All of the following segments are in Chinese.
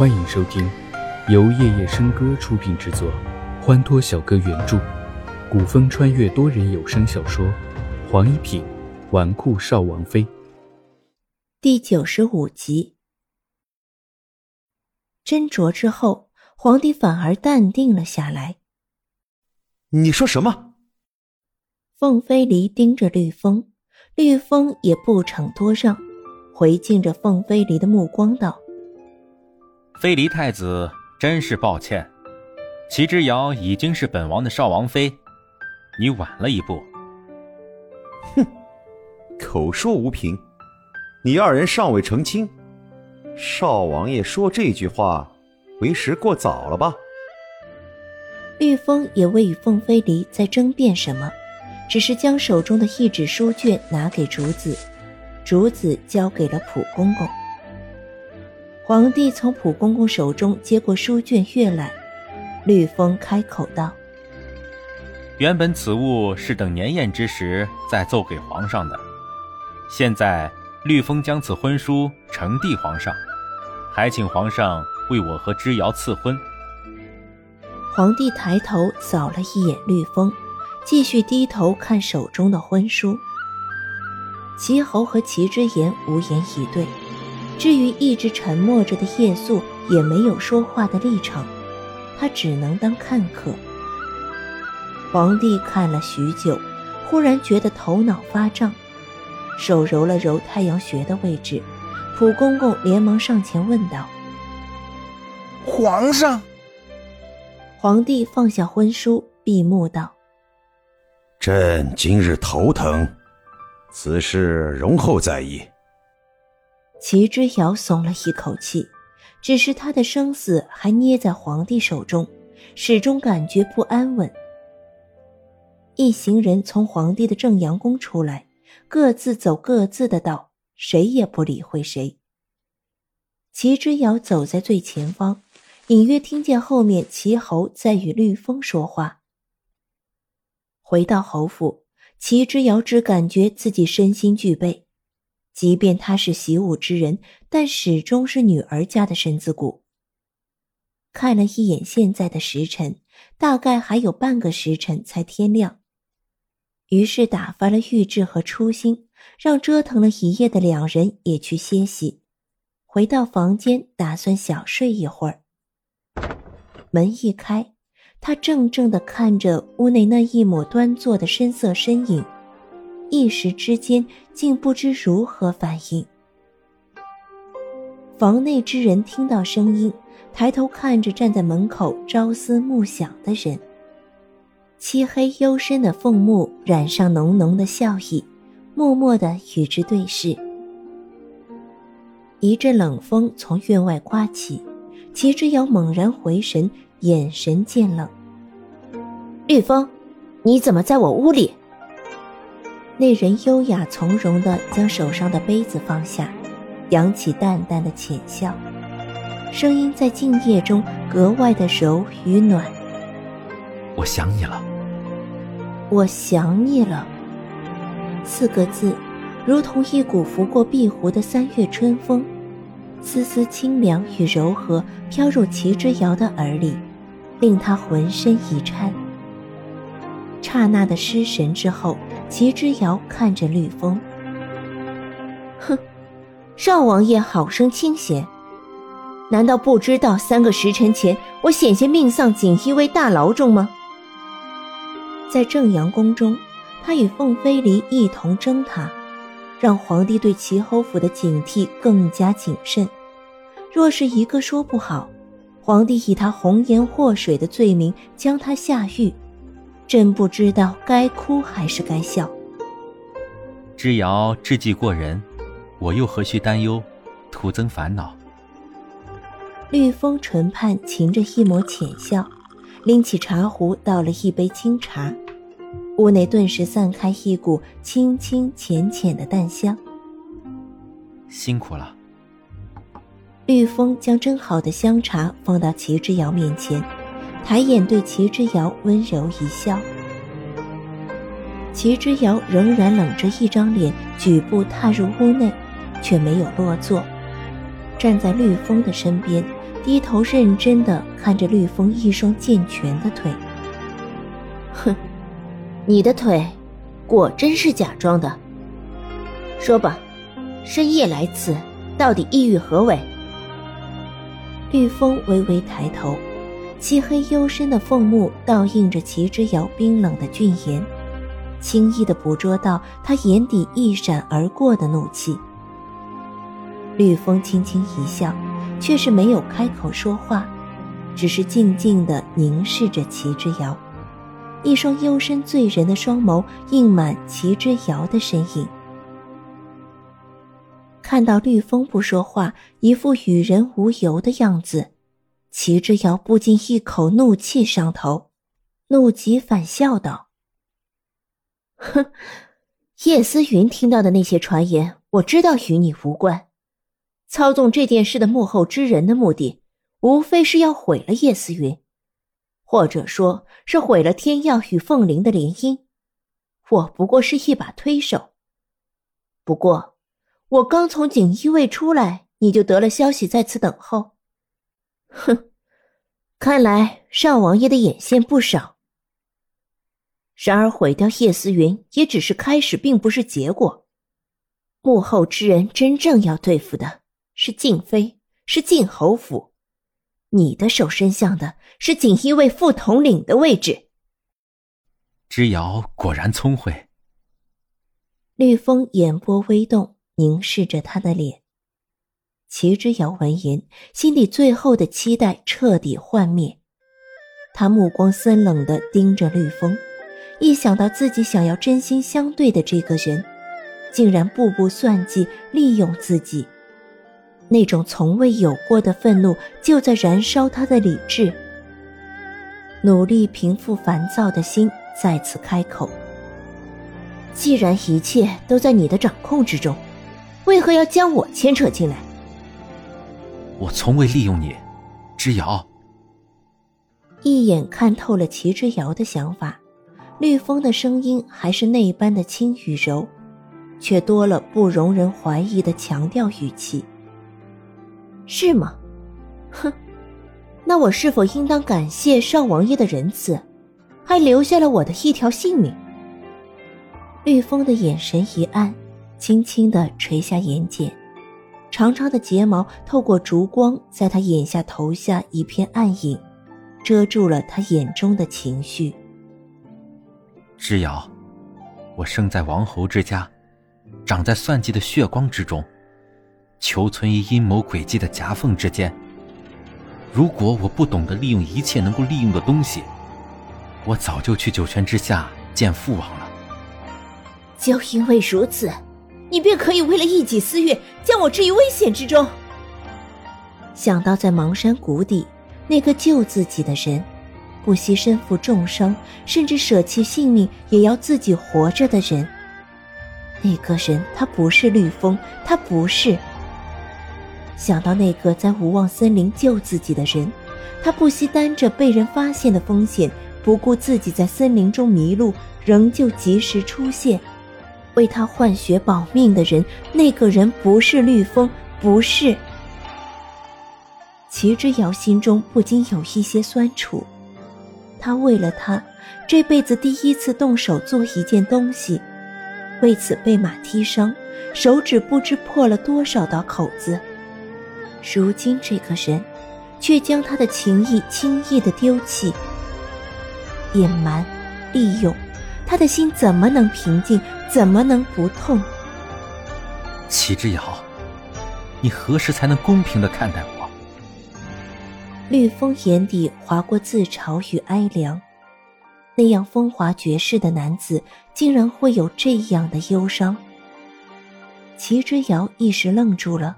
欢迎收听由夜夜笙歌出品制作，欢脱小哥原著，古风穿越多人有声小说《黄一品纨绔少王妃》第九十五集。斟酌之后，皇帝反而淡定了下来。你说什么？凤飞离盯着绿风，绿风也不逞多让，回敬着凤飞离的目光道。飞离太子真是抱歉，齐之遥已经是本王的少王妃，你晚了一步。哼，口说无凭，你二人尚未成亲，少王爷说这句话，为时过早了吧？玉峰也未与凤飞离再争辩什么，只是将手中的一纸书卷拿给竹子，竹子交给了普公公。皇帝从普公公手中接过书卷，阅览。绿风开口道：“原本此物是等年宴之时再奏给皇上的，现在绿风将此婚书呈递皇上，还请皇上为我和之遥赐婚。”皇帝抬头扫了一眼绿风，继续低头看手中的婚书。齐侯和齐之言无言以对。至于一直沉默着的夜宿，也没有说话的立场，他只能当看客。皇帝看了许久，忽然觉得头脑发胀，手揉了揉太阳穴的位置，普公公连忙上前问道：“皇上。”皇帝放下婚书，闭目道：“朕今日头疼，此事容后再议。”齐之遥松了一口气，只是他的生死还捏在皇帝手中，始终感觉不安稳。一行人从皇帝的正阳宫出来，各自走各自的道，谁也不理会谁。齐之遥走在最前方，隐约听见后面齐侯在与绿风说话。回到侯府，齐之遥只感觉自己身心俱惫。即便他是习武之人，但始终是女儿家的身子骨。看了一眼现在的时辰，大概还有半个时辰才天亮。于是打发了玉质和初心，让折腾了一夜的两人也去歇息。回到房间，打算小睡一会儿。门一开，他怔怔地看着屋内那一抹端坐的深色身影。一时之间，竟不知如何反应。房内之人听到声音，抬头看着站在门口朝思暮想的人。漆黑幽深的凤目染上浓浓的笑意，默默的与之对视。一阵冷风从院外刮起，齐之遥猛然回神，眼神渐冷。绿风，你怎么在我屋里？那人优雅从容地将手上的杯子放下，扬起淡淡的浅笑，声音在静夜中格外的柔与暖。我想你了，我想你了。四个字，如同一股拂过碧湖的三月春风，丝丝清凉与柔和飘入齐之遥的耳里，令他浑身一颤。刹那的失神之后。齐之遥看着绿风，哼，少王爷好生清闲，难道不知道三个时辰前我险些命丧锦衣卫大牢中吗？在正阳宫中，他与凤飞离一同征塔，让皇帝对齐侯府的警惕更加谨慎。若是一个说不好，皇帝以他红颜祸水的罪名将他下狱。朕不知道该哭还是该笑。之遥智计过人，我又何须担忧，徒增烦恼。绿风唇畔噙着一抹浅笑，拎起茶壶倒了一杯清茶，屋内顿时散开一股清清浅浅的淡香。辛苦了。绿风将蒸好的香茶放到齐之遥面前。抬眼对齐之遥温柔一笑，齐之遥仍然冷着一张脸，举步踏入屋内，却没有落座，站在绿风的身边，低头认真的看着绿风一双健全的腿。哼，你的腿，果真是假装的。说吧，深夜来此，到底意欲何为？绿风微微抬头，漆黑幽深的凤目倒映着齐之遥冰冷的俊颜，轻易的捕捉到他眼底一闪而过的怒气。绿风轻轻一笑，却是没有开口说话，只是静静的凝视着齐之遥，一双幽深醉人的双眸映满齐之遥的身影。看到绿风不说话，一副与人无尤的样子，齐之遥不禁一口怒气上头，怒极反笑道：“哼，叶思云听到的那些传言，我知道与你无关。操纵这件事的幕后之人的目的，无非是要毁了叶思云，或者说是毁了天耀与凤灵的联姻。我不过是一把推手。不过。”我刚从锦衣卫出来，你就得了消息，在此等候。哼，看来少王爷的眼线不少。然而毁掉叶思云也只是开始，并不是结果。幕后之人真正要对付的是静妃，是晋侯府。你的手伸向的是锦衣卫副统领的位置。之遥果然聪慧。绿风眼波微动。凝视着他的脸，齐之遥闻言，心底最后的期待彻底幻灭。他目光森冷的盯着绿风，一想到自己想要真心相对的这个人，竟然步步算计、利用自己，那种从未有过的愤怒就在燃烧他的理智。努力平复烦躁的心，再次开口：“既然一切都在你的掌控之中。”为何要将我牵扯进来？我从未利用你，之遥。一眼看透了齐之遥的想法，绿风的声音还是那般的轻与柔，却多了不容人怀疑的强调语气。是吗？哼，那我是否应当感谢少王爷的仁慈，还留下了我的一条性命？绿风的眼神一暗。轻轻的垂下眼睑，长长的睫毛透过烛光，在他眼下投下一片暗影，遮住了他眼中的情绪。之遥，我生在王侯之家，长在算计的血光之中，求存于阴谋诡计的夹缝之间。如果我不懂得利用一切能够利用的东西，我早就去九泉之下见父王了。就因为如此。你便可以为了一己私欲，将我置于危险之中。想到在邙山谷底，那个救自己的人，不惜身负重伤，甚至舍弃性命也要自己活着的人，那个人他不是绿风，他不是。想到那个在无望森林救自己的人，他不惜担着被人发现的风险，不顾自己在森林中迷路，仍旧及时出现。为他换血保命的人，那个人不是绿风，不是。齐之遥心中不禁有一些酸楚，他为了他，这辈子第一次动手做一件东西，为此被马踢伤，手指不知破了多少道口子。如今这个人，却将他的情谊轻易的丢弃，隐瞒，利用。他的心怎么能平静？怎么能不痛？齐之遥，你何时才能公平的看待我？绿风眼底划过自嘲与哀凉，那样风华绝世的男子，竟然会有这样的忧伤。齐之遥一时愣住了，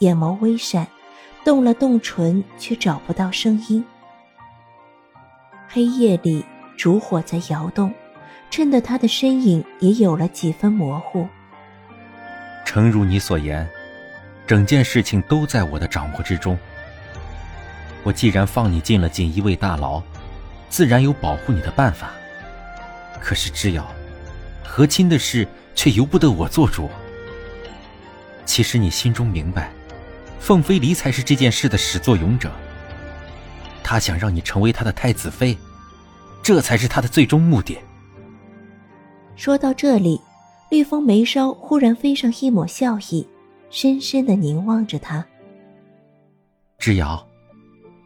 眼眸微闪，动了动唇，却找不到声音。黑夜里，烛火在摇动。衬得他的身影也有了几分模糊。诚如你所言，整件事情都在我的掌握之中。我既然放你进了锦衣卫大牢，自然有保护你的办法。可是知遥，和亲的事却由不得我做主。其实你心中明白，凤飞离才是这件事的始作俑者。他想让你成为他的太子妃，这才是他的最终目的。说到这里，绿风眉梢忽然飞上一抹笑意，深深的凝望着他。之遥，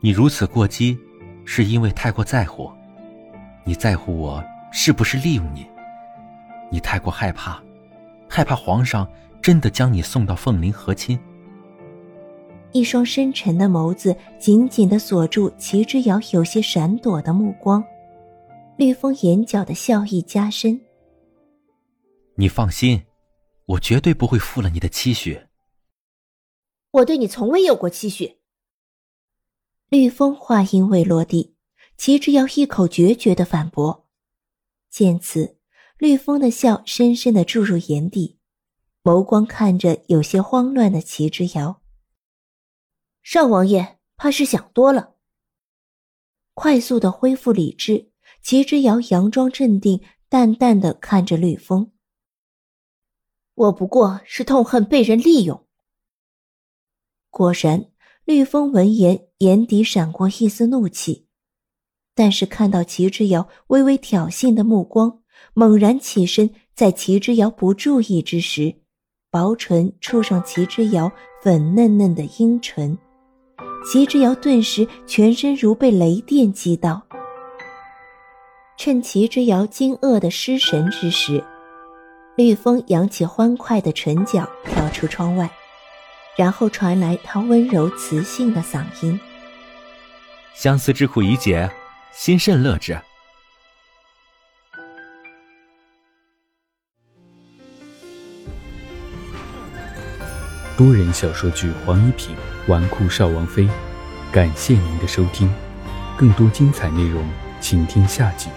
你如此过激，是因为太过在乎。你在乎我是不是利用你？你太过害怕，害怕皇上真的将你送到凤林和亲。一双深沉的眸子紧紧的锁住齐之遥有些闪躲的目光，绿风眼角的笑意加深。你放心，我绝对不会负了你的期许。我对你从未有过期许。绿风话音未落地，齐之遥一口决绝的反驳。见此，绿风的笑深深的注入眼底，眸光看着有些慌乱的齐之遥。少王爷怕是想多了。快速的恢复理智，齐之遥佯装镇定，淡淡的看着绿风。我不过是痛恨被人利用。果然，绿风闻言眼底闪过一丝怒气，但是看到齐之遥微微挑衅的目光，猛然起身，在齐之遥不注意之时，薄唇触上齐之遥粉嫩嫩的樱唇，齐之遥顿时全身如被雷电击到。趁齐之遥惊愕的失神之时。绿风扬起欢快的唇角，跳出窗外，然后传来他温柔磁性的嗓音：“相思之苦已解，心甚乐之。”多人小说剧《黄一品纨绔少王妃》，感谢您的收听，更多精彩内容，请听下集。